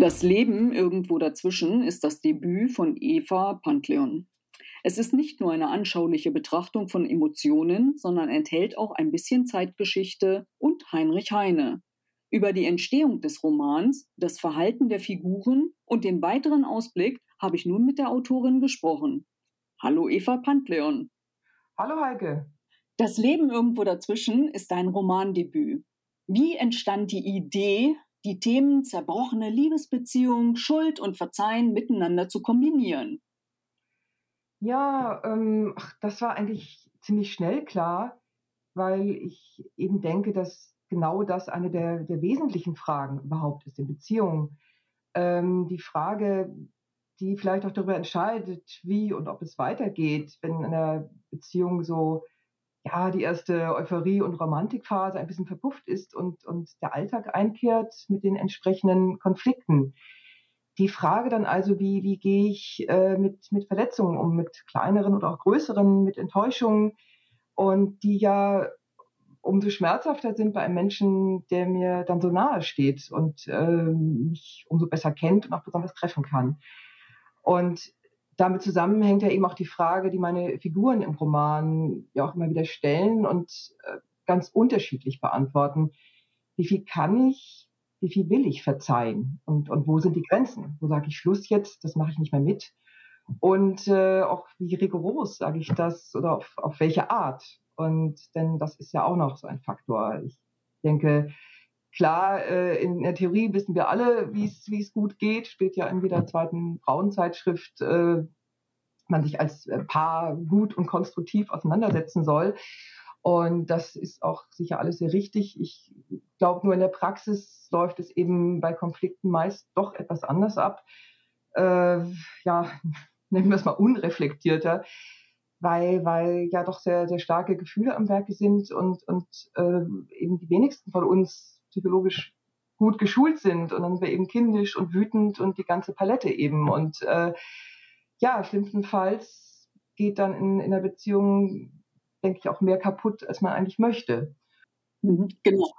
Das Leben irgendwo dazwischen ist das Debüt von Eva Pantleon. Es ist nicht nur eine anschauliche Betrachtung von Emotionen, sondern enthält auch ein bisschen Zeitgeschichte und Heinrich Heine. Über die Entstehung des Romans, das Verhalten der Figuren und den weiteren Ausblick habe ich nun mit der Autorin gesprochen. Hallo Eva Pantleon. Hallo Heike. Das Leben irgendwo dazwischen ist dein Romandebüt. Wie entstand die Idee, die Themen zerbrochene Liebesbeziehung, Schuld und Verzeihen miteinander zu kombinieren? Ja, ähm, ach, das war eigentlich ziemlich schnell klar, weil ich eben denke, dass genau das eine der, der wesentlichen Fragen überhaupt ist in Beziehungen. Ähm, die Frage, die vielleicht auch darüber entscheidet, wie und ob es weitergeht, wenn in einer Beziehung so ja, die erste Euphorie- und Romantikphase ein bisschen verpufft ist und, und der Alltag einkehrt mit den entsprechenden Konflikten. Die Frage dann also, wie, wie gehe ich äh, mit, mit Verletzungen um, mit kleineren oder auch größeren, mit Enttäuschungen und die ja umso schmerzhafter sind bei einem Menschen, der mir dann so nahe steht und äh, mich umso besser kennt und auch besonders treffen kann. Und damit zusammenhängt ja eben auch die Frage, die meine Figuren im Roman ja auch immer wieder stellen und äh, ganz unterschiedlich beantworten. Wie viel kann ich, wie viel will ich verzeihen und, und wo sind die Grenzen? Wo sage ich Schluss jetzt, das mache ich nicht mehr mit? Und äh, auch wie rigoros sage ich das oder auf, auf welche Art? Und denn das ist ja auch noch so ein Faktor. Ich denke, klar, äh, in der Theorie wissen wir alle, wie es gut geht. Steht ja in jeder zweiten Frauenzeitschrift, äh, man sich als äh, Paar gut und konstruktiv auseinandersetzen soll. Und das ist auch sicher alles sehr richtig. Ich glaube, nur in der Praxis läuft es eben bei Konflikten meist doch etwas anders ab. Äh, ja, nennen wir es mal unreflektierter weil, weil ja doch sehr, sehr starke Gefühle am Werke sind und, und äh, eben die wenigsten von uns psychologisch gut geschult sind und dann sind wir eben kindisch und wütend und die ganze Palette eben. Und äh, ja, schlimmstenfalls geht dann in, in der Beziehung, denke ich, auch mehr kaputt, als man eigentlich möchte. Mhm, genau.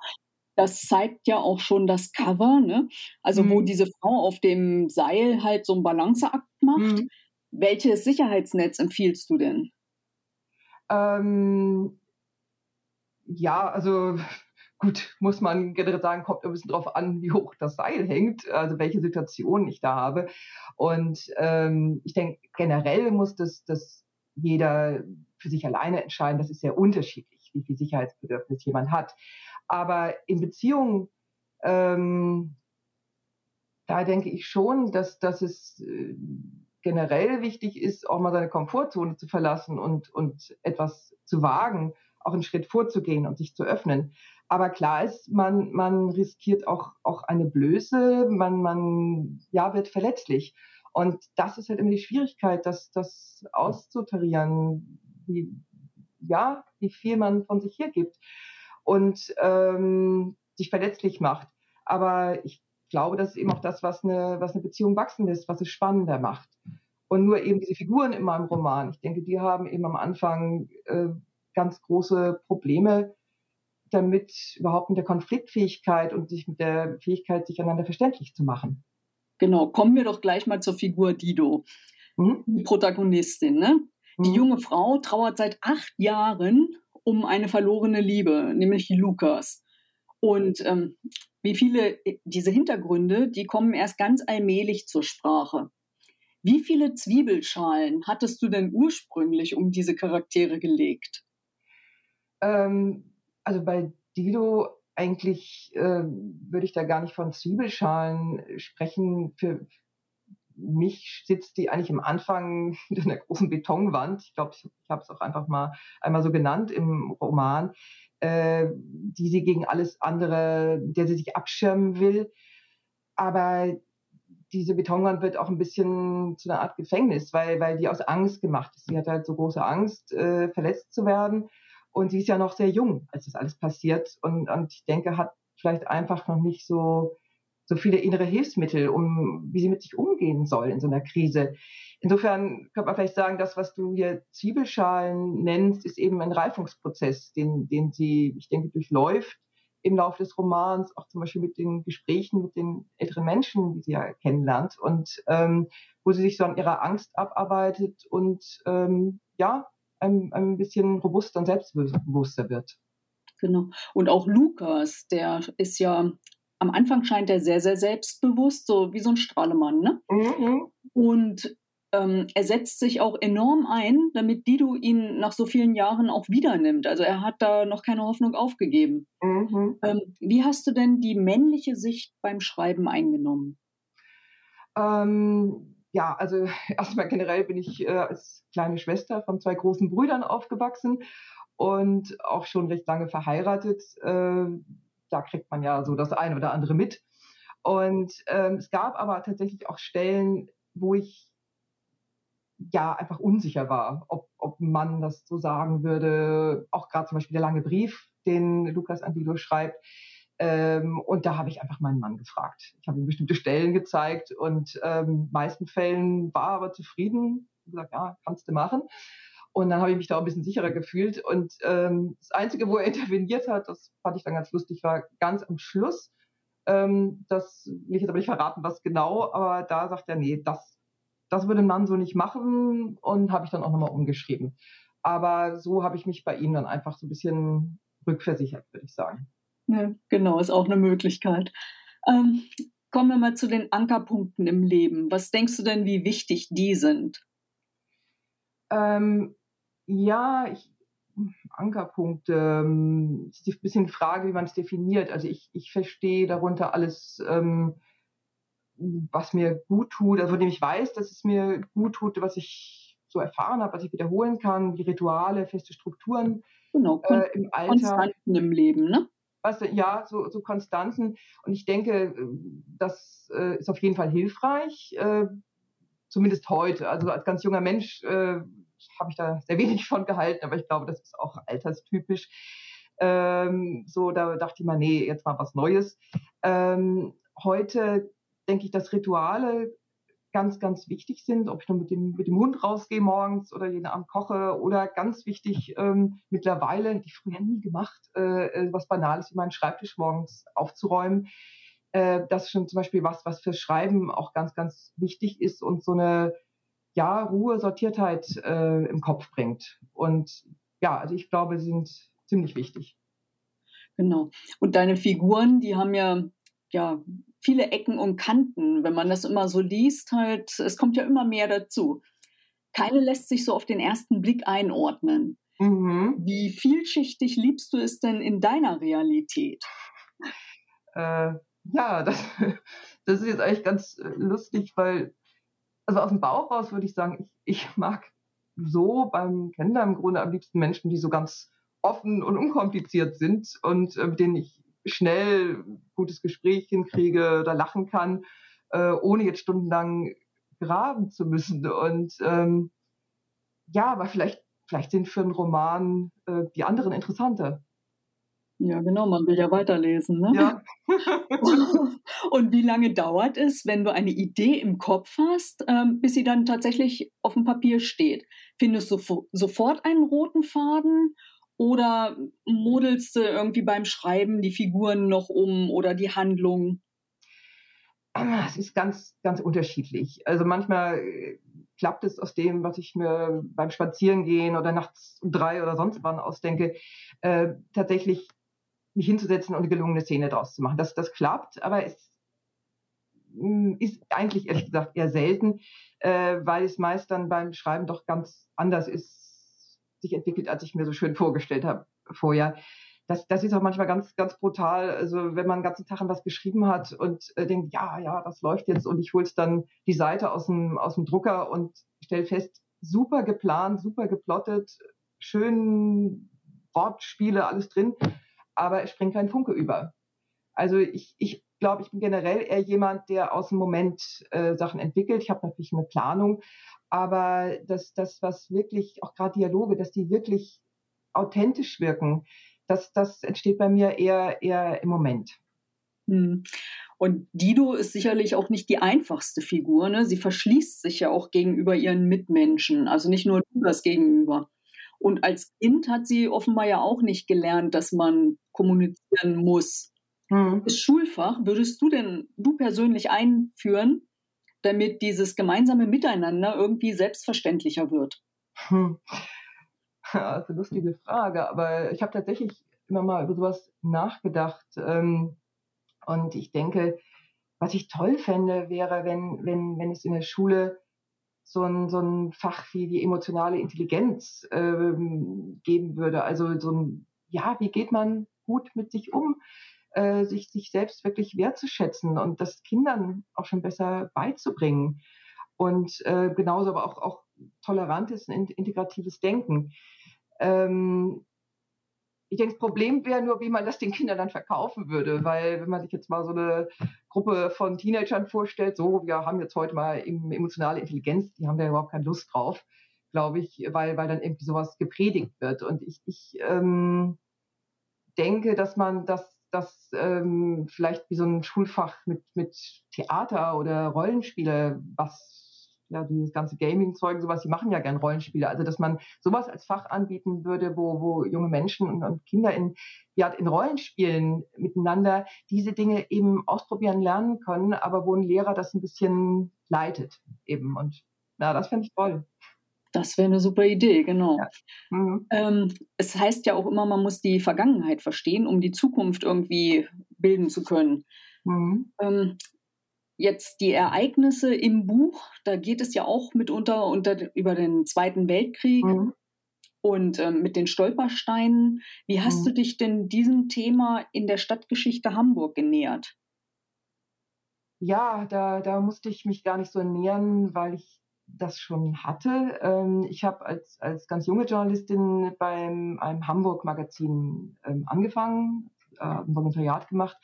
Das zeigt ja auch schon das Cover, ne? Also, mhm. wo diese Frau auf dem Seil halt so einen Balanceakt macht. Mhm. Welches Sicherheitsnetz empfiehlst du denn? Ähm, ja, also gut, muss man generell sagen, kommt ein bisschen drauf an, wie hoch das Seil hängt, also welche Situation ich da habe. Und ähm, ich denke, generell muss das, das jeder für sich alleine entscheiden. Das ist sehr unterschiedlich, wie viel Sicherheitsbedürfnis jemand hat. Aber in Beziehungen, ähm, da denke ich schon, dass, dass es äh, generell wichtig ist, auch mal seine Komfortzone zu verlassen und, und etwas zu wagen, auch einen Schritt vorzugehen und sich zu öffnen. Aber klar ist, man, man riskiert auch, auch eine Blöße, man, man ja, wird verletzlich. Und das ist halt immer die Schwierigkeit, das, das auszutarieren, wie, ja, wie viel man von sich hergibt und ähm, sich verletzlich macht. Aber ich glaube, das ist eben auch das, was eine, was eine Beziehung wachsen lässt, was es spannender macht. Und nur eben diese Figuren in meinem Roman, ich denke, die haben eben am Anfang äh, ganz große Probleme damit, überhaupt mit der Konfliktfähigkeit und sich mit der Fähigkeit, sich einander verständlich zu machen. Genau, kommen wir doch gleich mal zur Figur Dido, mhm. die Protagonistin. Ne? Die mhm. junge Frau trauert seit acht Jahren um eine verlorene Liebe, nämlich Lukas. Und ähm, wie viele, äh, diese Hintergründe, die kommen erst ganz allmählich zur Sprache. Wie viele Zwiebelschalen hattest du denn ursprünglich um diese Charaktere gelegt? Ähm, also bei Dido eigentlich äh, würde ich da gar nicht von Zwiebelschalen sprechen. Für mich sitzt die eigentlich am Anfang in einer großen Betonwand. Ich glaube, ich, ich habe es auch einfach mal einmal so genannt im Roman äh, die sie gegen alles andere, der sie sich abschirmen will. Aber diese Betonwand wird auch ein bisschen zu einer Art Gefängnis, weil, weil die aus Angst gemacht ist. Sie hat halt so große Angst, äh, verletzt zu werden. Und sie ist ja noch sehr jung, als das alles passiert. Und, und ich denke, hat vielleicht einfach noch nicht so, so viele innere Hilfsmittel, um wie sie mit sich umgehen soll in so einer Krise. Insofern könnte man vielleicht sagen, das, was du hier Zwiebelschalen nennst, ist eben ein Reifungsprozess, den, den sie, ich denke, durchläuft im Laufe des Romans, auch zum Beispiel mit den Gesprächen mit den älteren Menschen, die sie ja kennenlernt und ähm, wo sie sich so an ihrer Angst abarbeitet und ähm, ja, ein, ein bisschen robuster und selbstbewusster wird. Genau. Und auch Lukas, der ist ja am Anfang scheint er sehr, sehr selbstbewusst, so wie so ein Strahlemann, ne? Mhm. Und ähm, er setzt sich auch enorm ein, damit Dido ihn nach so vielen Jahren auch wieder nimmt. Also er hat da noch keine Hoffnung aufgegeben. Mhm. Ähm, wie hast du denn die männliche Sicht beim Schreiben eingenommen? Ähm, ja, also erstmal generell bin ich äh, als kleine Schwester von zwei großen Brüdern aufgewachsen und auch schon recht lange verheiratet. Äh, da kriegt man ja so das eine oder andere mit. Und ähm, es gab aber tatsächlich auch Stellen, wo ich ja einfach unsicher war, ob, ob Mann das so sagen würde. Auch gerade zum Beispiel der lange Brief, den Lukas Andilo schreibt. Ähm, und da habe ich einfach meinen Mann gefragt. Ich habe ihm bestimmte Stellen gezeigt und ähm, meisten Fällen war er aber zufrieden. Ich gesagt, ja, kannst du machen. Und dann habe ich mich da auch ein bisschen sicherer gefühlt. Und ähm, das Einzige, wo er interveniert hat, das fand ich dann ganz lustig, war ganz am Schluss. Ähm, das will ich jetzt aber nicht verraten, was genau, aber da sagt er, nee, das das würde ein Mann so nicht machen und habe ich dann auch nochmal umgeschrieben. Aber so habe ich mich bei ihm dann einfach so ein bisschen rückversichert, würde ich sagen. Ja, genau, ist auch eine Möglichkeit. Ähm, kommen wir mal zu den Ankerpunkten im Leben. Was denkst du denn, wie wichtig die sind? Ähm, ja, ich, Ankerpunkte, ähm, ist ein bisschen die Frage, wie man es definiert. Also ich, ich verstehe darunter alles ähm, was mir gut tut, also von dem ich weiß, dass es mir gut tut, was ich so erfahren habe, was ich wiederholen kann, wie Rituale, feste Strukturen genau, äh, im Alter. Konstanten im Leben, ne? Also, ja, so, so Konstanten. Und ich denke, das äh, ist auf jeden Fall hilfreich, äh, zumindest heute. Also als ganz junger Mensch äh, habe ich da sehr wenig von gehalten, aber ich glaube, das ist auch alterstypisch. Ähm, so, da dachte ich mal, nee, jetzt mal was Neues. Ähm, heute denke ich, dass Rituale ganz, ganz wichtig sind, ob ich nur mit dem, mit dem Hund rausgehe morgens oder jeden Abend koche oder ganz wichtig ähm, mittlerweile, hätte ich früher nie gemacht, äh, äh, was Banales wie meinen Schreibtisch morgens aufzuräumen. Äh, das ist schon zum Beispiel was, was fürs Schreiben auch ganz, ganz wichtig ist und so eine ja, Ruhe, Sortiertheit äh, im Kopf bringt. Und ja, also ich glaube, sie sind ziemlich wichtig. Genau. Und deine Figuren, die haben ja ja, viele Ecken und Kanten, wenn man das immer so liest, halt, es kommt ja immer mehr dazu. Keine lässt sich so auf den ersten Blick einordnen. Mhm. Wie vielschichtig liebst du es denn in deiner Realität? Äh, ja, das, das ist jetzt eigentlich ganz äh, lustig, weil, also aus dem Bauch raus würde ich sagen, ich, ich mag so beim Kennenlernen im Grunde am liebsten Menschen, die so ganz offen und unkompliziert sind und äh, mit denen ich schnell gutes Gespräch hinkriege oder lachen kann, äh, ohne jetzt stundenlang graben zu müssen. Und ähm, ja, aber vielleicht, vielleicht sind für einen Roman äh, die anderen interessanter. Ja, genau, man will ja weiterlesen. Ne? Ja. und wie lange dauert es, wenn du eine Idee im Kopf hast, ähm, bis sie dann tatsächlich auf dem Papier steht? Findest du sofort einen roten Faden oder modelst du irgendwie beim Schreiben die Figuren noch um oder die Handlung? Ah, es ist ganz, ganz unterschiedlich. Also manchmal äh, klappt es aus dem, was ich mir beim Spazierengehen oder nachts um drei oder sonst wann ausdenke, äh, tatsächlich mich hinzusetzen und eine gelungene Szene draus zu machen. Das, das klappt, aber es hm, ist eigentlich ehrlich gesagt eher selten, äh, weil es meist dann beim Schreiben doch ganz anders ist sich entwickelt, als ich mir so schön vorgestellt habe vorher. Das, das ist auch manchmal ganz, ganz brutal. Also wenn man den ganzen Tag an was geschrieben hat und äh, denkt, ja, ja, das läuft jetzt und ich hole dann die Seite aus dem, aus dem Drucker und stelle fest, super geplant, super geplottet, schön Wortspiele, alles drin, aber es springt kein Funke über. Also ich, ich glaube, ich bin generell eher jemand, der aus dem Moment äh, Sachen entwickelt. Ich habe natürlich eine Planung, aber dass das, was wirklich, auch gerade Dialoge, dass die wirklich authentisch wirken, das, das entsteht bei mir eher, eher im Moment. Hm. Und Dido ist sicherlich auch nicht die einfachste Figur. Ne? Sie verschließt sich ja auch gegenüber ihren Mitmenschen, also nicht nur das gegenüber. Und als Kind hat sie offenbar ja auch nicht gelernt, dass man kommunizieren muss. Mhm. Das Schulfach würdest du denn, du persönlich einführen, damit dieses gemeinsame Miteinander irgendwie selbstverständlicher wird? Hm. Ja, das ist eine lustige Frage, aber ich habe tatsächlich immer mal über sowas nachgedacht. Ähm, und ich denke, was ich toll fände, wäre, wenn, wenn, wenn es in der Schule so ein, so ein Fach wie die emotionale Intelligenz ähm, geben würde. Also so ein, ja, wie geht man gut mit sich um, äh, sich, sich selbst wirklich wertzuschätzen und das Kindern auch schon besser beizubringen. Und äh, genauso aber auch, auch tolerantes und integratives Denken. Ähm, ich denke, das Problem wäre nur, wie man das den Kindern dann verkaufen würde, weil wenn man sich jetzt mal so eine Gruppe von Teenagern vorstellt, so, wir haben jetzt heute mal emotionale Intelligenz, die haben da überhaupt keine Lust drauf, glaube ich, weil, weil dann irgendwie sowas gepredigt wird. Und ich, ich ähm, denke, dass man das, das ähm, vielleicht wie so ein Schulfach mit, mit Theater oder Rollenspiele, was ja, dieses ganze Gaming-Zeug, sowas, die machen ja gern Rollenspiele. Also, dass man sowas als Fach anbieten würde, wo, wo junge Menschen und, und Kinder in, ja, in Rollenspielen miteinander diese Dinge eben ausprobieren lernen können, aber wo ein Lehrer das ein bisschen leitet eben. Und ja, das fände ich toll. Das wäre eine super Idee, genau. Ja. Mhm. Ähm, es heißt ja auch immer, man muss die Vergangenheit verstehen, um die Zukunft irgendwie bilden zu können. Mhm. Ähm, jetzt die Ereignisse im Buch, da geht es ja auch mitunter unter, über den Zweiten Weltkrieg mhm. und ähm, mit den Stolpersteinen. Wie hast mhm. du dich denn diesem Thema in der Stadtgeschichte Hamburg genähert? Ja, da, da musste ich mich gar nicht so nähern, weil ich das schon hatte. Ähm, ich habe als, als ganz junge Journalistin beim einem Hamburg-Magazin ähm, angefangen, äh, ein Volontariat gemacht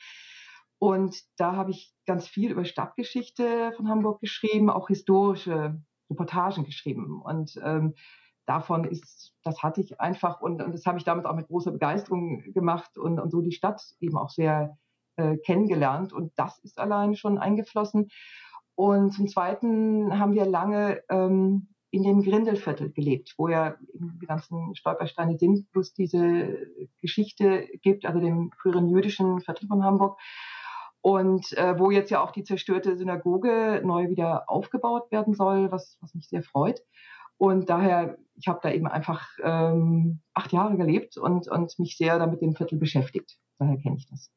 und da habe ich ganz viel über Stadtgeschichte von Hamburg geschrieben, auch historische Reportagen geschrieben. Und ähm, davon ist, das hatte ich einfach und, und das habe ich damit auch mit großer Begeisterung gemacht und, und so die Stadt eben auch sehr äh, kennengelernt. Und das ist allein schon eingeflossen. Und zum Zweiten haben wir lange ähm, in dem Grindelviertel gelebt, wo ja die ganzen Stolpersteine sind, plus diese Geschichte gibt, also dem früheren jüdischen Viertel von Hamburg und äh, wo jetzt ja auch die zerstörte Synagoge neu wieder aufgebaut werden soll, was, was mich sehr freut. Und daher, ich habe da eben einfach ähm, acht Jahre gelebt und, und mich sehr damit dem Viertel beschäftigt. Daher kenne ich das.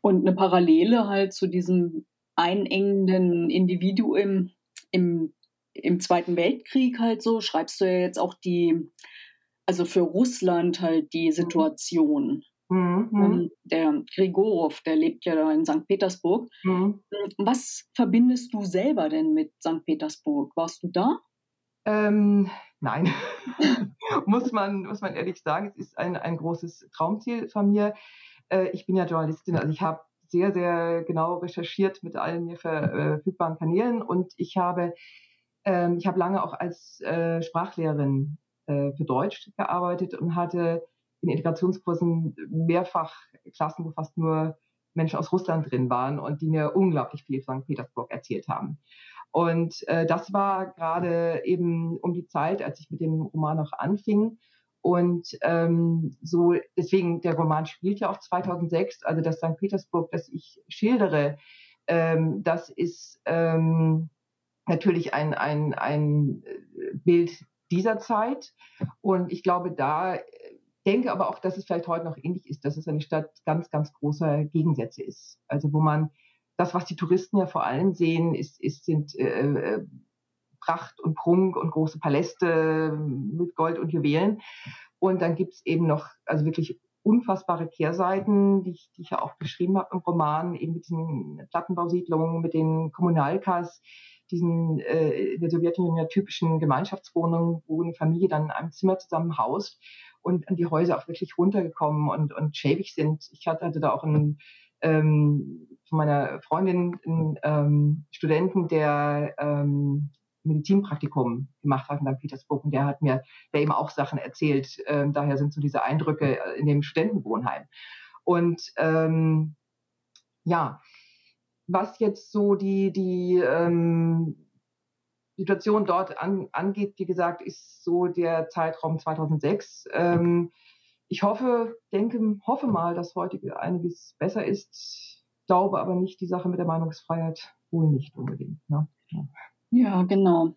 Und eine Parallele halt zu diesem einengenden Individuum im, im Zweiten Weltkrieg halt so, schreibst du ja jetzt auch die, also für Russland halt die mhm. Situation. Mhm. Ähm, der Grigorow, der lebt ja da in St. Petersburg. Mhm. Was verbindest du selber denn mit St. Petersburg? Warst du da? Ähm, nein, muss, man, muss man ehrlich sagen. Es ist ein, ein großes Traumziel von mir. Äh, ich bin ja Journalistin, also ich habe sehr, sehr genau recherchiert mit allen mir verfügbaren Kanälen und ich habe, ähm, ich habe lange auch als äh, Sprachlehrerin äh, für Deutsch gearbeitet und hatte in Integrationskursen mehrfach Klassen, wo fast nur Menschen aus Russland drin waren und die mir unglaublich viel von St. Petersburg erzählt haben. Und äh, das war gerade eben um die Zeit, als ich mit dem Roman noch anfing. Und ähm, so, deswegen, der Roman spielt ja auch 2006, also das St. Petersburg, das ich schildere, ähm, das ist ähm, natürlich ein, ein, ein Bild dieser Zeit. Und ich glaube, da denke aber auch, dass es vielleicht heute noch ähnlich ist, dass es eine Stadt ganz, ganz großer Gegensätze ist. Also wo man das, was die Touristen ja vor allem sehen, ist, ist sind äh, äh Pracht und Prunk und große Paläste mit Gold und Juwelen. Und dann gibt es eben noch, also wirklich unfassbare Kehrseiten, die ich, die ich ja auch beschrieben habe im Roman, eben mit diesen Plattenbausiedlungen, mit den Kommunalkas, diesen äh, in der Sowjetunion ja typischen Gemeinschaftswohnungen, wo eine Familie dann in einem Zimmer zusammen haust und die Häuser auch wirklich runtergekommen und, und schäbig sind. Ich hatte, hatte da auch einen ähm, von meiner Freundin einen ähm, Studenten, der ähm, Medizinpraktikum gemacht hat in St. Petersburg und der hat mir der eben auch Sachen erzählt. Ähm, daher sind so diese Eindrücke in dem Studentenwohnheim. Und ähm, ja, was jetzt so die, die ähm, Situation dort an, angeht, wie gesagt, ist so der Zeitraum 2006. Ähm, ich hoffe, denke, hoffe mal, dass heute einiges besser ist, glaube aber nicht, die Sache mit der Meinungsfreiheit wohl nicht unbedingt. Ne? Ja. Ja, genau.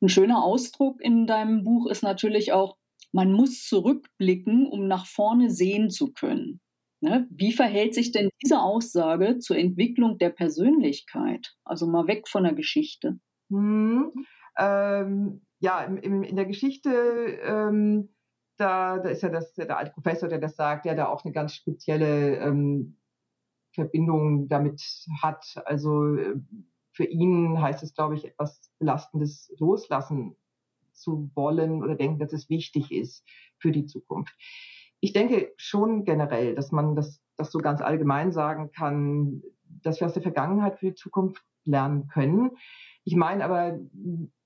Ein schöner Ausdruck in deinem Buch ist natürlich auch, man muss zurückblicken, um nach vorne sehen zu können. Ne? Wie verhält sich denn diese Aussage zur Entwicklung der Persönlichkeit? Also mal weg von der Geschichte. Hm, ähm, ja, in, in, in, der Geschichte, ähm, da, da, ist ja das, der alte Professor, der das sagt, der da auch eine ganz spezielle ähm, Verbindung damit hat. Also äh, für ihn heißt es, glaube ich, etwas Belastendes loslassen zu wollen oder denken, dass es wichtig ist für die Zukunft. Ich denke schon generell, dass man das, das so ganz allgemein sagen kann, dass wir aus der Vergangenheit für die Zukunft lernen können. Ich meine aber,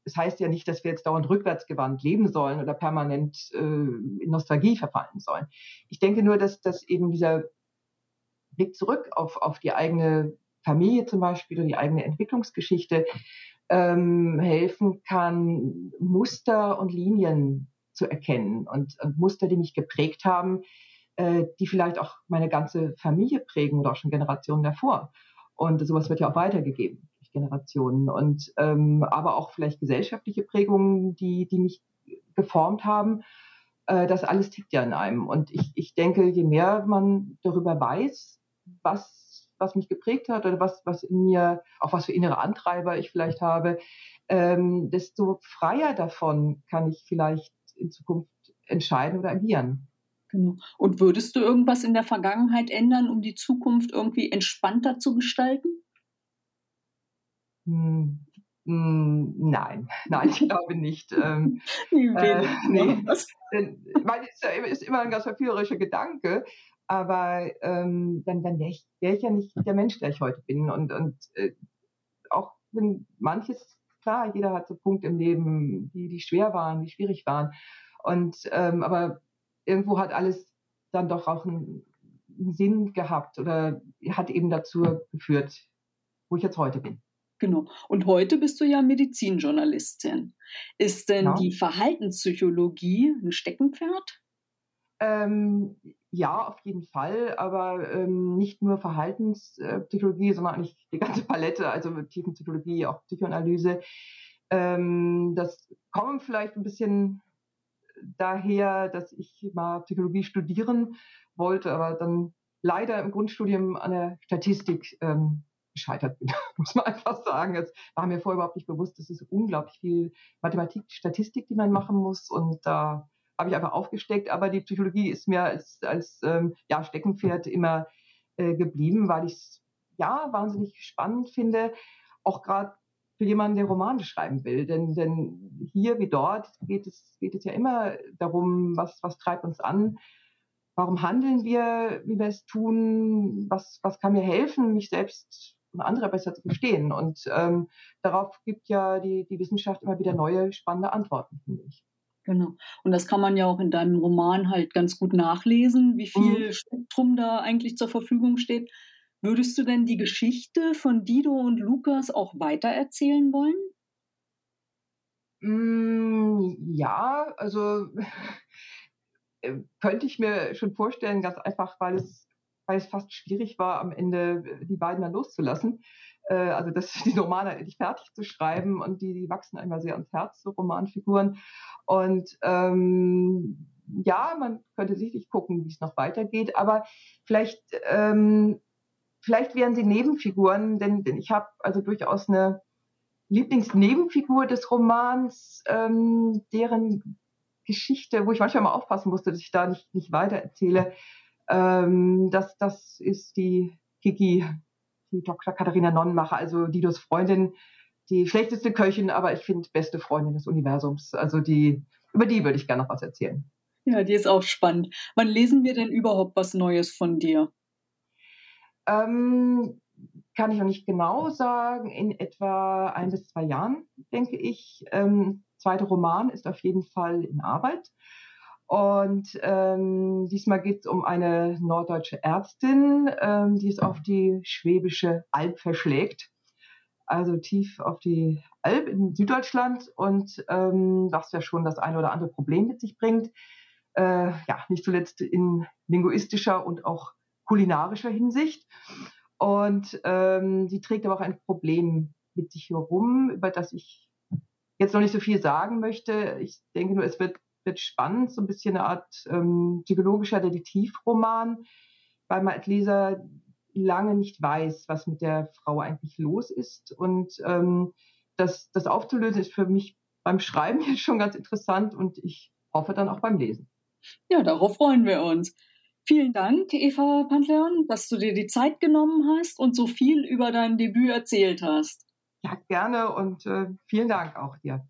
es heißt ja nicht, dass wir jetzt dauernd rückwärtsgewandt leben sollen oder permanent äh, in Nostalgie verfallen sollen. Ich denke nur, dass, dass eben dieser Blick zurück auf, auf die eigene Familie zum Beispiel oder die eigene Entwicklungsgeschichte ähm, helfen kann, Muster und Linien zu erkennen und, und Muster, die mich geprägt haben, äh, die vielleicht auch meine ganze Familie prägen oder auch schon Generationen davor. Und sowas wird ja auch weitergegeben durch Generationen. Und ähm, aber auch vielleicht gesellschaftliche Prägungen, die, die mich geformt haben. Äh, das alles tickt ja in einem. Und ich, ich denke, je mehr man darüber weiß, was was mich geprägt hat oder was, was in mir, auch was für innere Antreiber ich vielleicht habe, ähm, desto freier davon kann ich vielleicht in Zukunft entscheiden oder agieren. Genau. Und würdest du irgendwas in der Vergangenheit ändern, um die Zukunft irgendwie entspannter zu gestalten? Hm, hm, nein, nein, ich glaube nicht. Ähm, äh, nee. Weil es ist immer ein ganz verführerischer Gedanke, aber ähm, dann, dann wäre ich, wär ich ja nicht der Mensch, der ich heute bin. Und, und äh, auch wenn manches, klar, jeder hat so Punkte im Leben, die, die schwer waren, die schwierig waren. Und ähm, aber irgendwo hat alles dann doch auch einen, einen Sinn gehabt oder hat eben dazu geführt, wo ich jetzt heute bin. Genau. Und heute bist du ja Medizinjournalistin. Ist denn ja. die Verhaltenspsychologie ein Steckenpferd? Ähm, ja, auf jeden Fall, aber ähm, nicht nur Verhaltenspsychologie, sondern eigentlich die ganze Palette, also Tiefenpsychologie, auch Psychoanalyse. Ähm, das kommt vielleicht ein bisschen daher, dass ich mal Psychologie studieren wollte, aber dann leider im Grundstudium an der Statistik ähm, gescheitert bin, muss man einfach sagen. Es war mir vorher überhaupt nicht bewusst, es ist unglaublich viel Mathematik, Statistik, die man machen muss und da habe ich einfach aufgesteckt, aber die Psychologie ist mir als, als ähm, ja, Steckenpferd immer äh, geblieben, weil ich es ja wahnsinnig spannend finde, auch gerade für jemanden, der Romane schreiben will. Denn, denn hier wie dort geht es, geht es ja immer darum, was, was treibt uns an, warum handeln wir, wie wir es tun, was, was kann mir helfen, mich selbst und andere besser zu verstehen. Und ähm, darauf gibt ja die, die Wissenschaft immer wieder neue, spannende Antworten, finde ich. Genau. Und das kann man ja auch in deinem Roman halt ganz gut nachlesen, wie viel mhm. Spektrum da eigentlich zur Verfügung steht. Würdest du denn die Geschichte von Dido und Lukas auch weitererzählen wollen? Mm, ja, also äh, könnte ich mir schon vorstellen, ganz einfach, weil es, weil es fast schwierig war, am Ende die beiden dann loszulassen. Äh, also das, die Romane endlich fertig zu schreiben und die, die wachsen einmal sehr ans Herz, so Romanfiguren. Und ähm, ja, man könnte sicherlich gucken, wie es noch weitergeht, aber vielleicht, ähm, vielleicht wären sie Nebenfiguren, denn, denn ich habe also durchaus eine Lieblingsnebenfigur des Romans, ähm, deren Geschichte, wo ich manchmal mal aufpassen musste, dass ich da nicht, nicht weiter erzähle. Ähm, das, das ist die Kiki, die Dr. Katharina Nonnenmacher, also Didos Freundin, die schlechteste Köchin, aber ich finde beste Freundin des Universums. Also die, über die würde ich gerne noch was erzählen. Ja, die ist auch spannend. Wann lesen wir denn überhaupt was Neues von dir? Ähm, kann ich noch nicht genau sagen. In etwa ein bis zwei Jahren, denke ich. Ähm, zweiter Roman ist auf jeden Fall in Arbeit. Und ähm, diesmal geht es um eine norddeutsche Ärztin, ähm, die es auf die schwäbische Alb verschlägt. also tief auf die Alp in Süddeutschland und ähm, was ja schon das eine oder andere Problem mit sich bringt. Äh, ja, nicht zuletzt in linguistischer und auch kulinarischer Hinsicht. Und ähm, sie trägt aber auch ein Problem mit sich herum, über das ich jetzt noch nicht so viel sagen möchte. Ich denke nur, es wird, wird spannend, so ein bisschen eine Art ähm, psychologischer Detektivroman, weil man als Leser lange nicht weiß, was mit der Frau eigentlich los ist. Und ähm, das, das aufzulösen ist für mich beim Schreiben jetzt schon ganz interessant und ich hoffe dann auch beim Lesen. Ja, darauf freuen wir uns. Vielen Dank, Eva Pantleon, dass du dir die Zeit genommen hast und so viel über dein Debüt erzählt hast. Ja, gerne und äh, vielen Dank auch dir.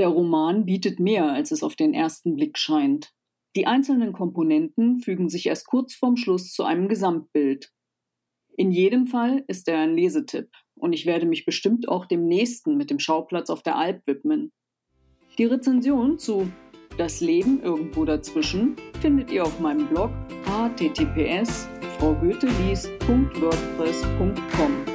Der Roman bietet mehr, als es auf den ersten Blick scheint. Die einzelnen Komponenten fügen sich erst kurz vorm Schluss zu einem Gesamtbild. In jedem Fall ist er ein Lesetipp und ich werde mich bestimmt auch dem nächsten mit dem Schauplatz auf der Alp widmen. Die Rezension zu Das Leben irgendwo dazwischen findet ihr auf meinem Blog https fraugoetheliest.wordpress.com.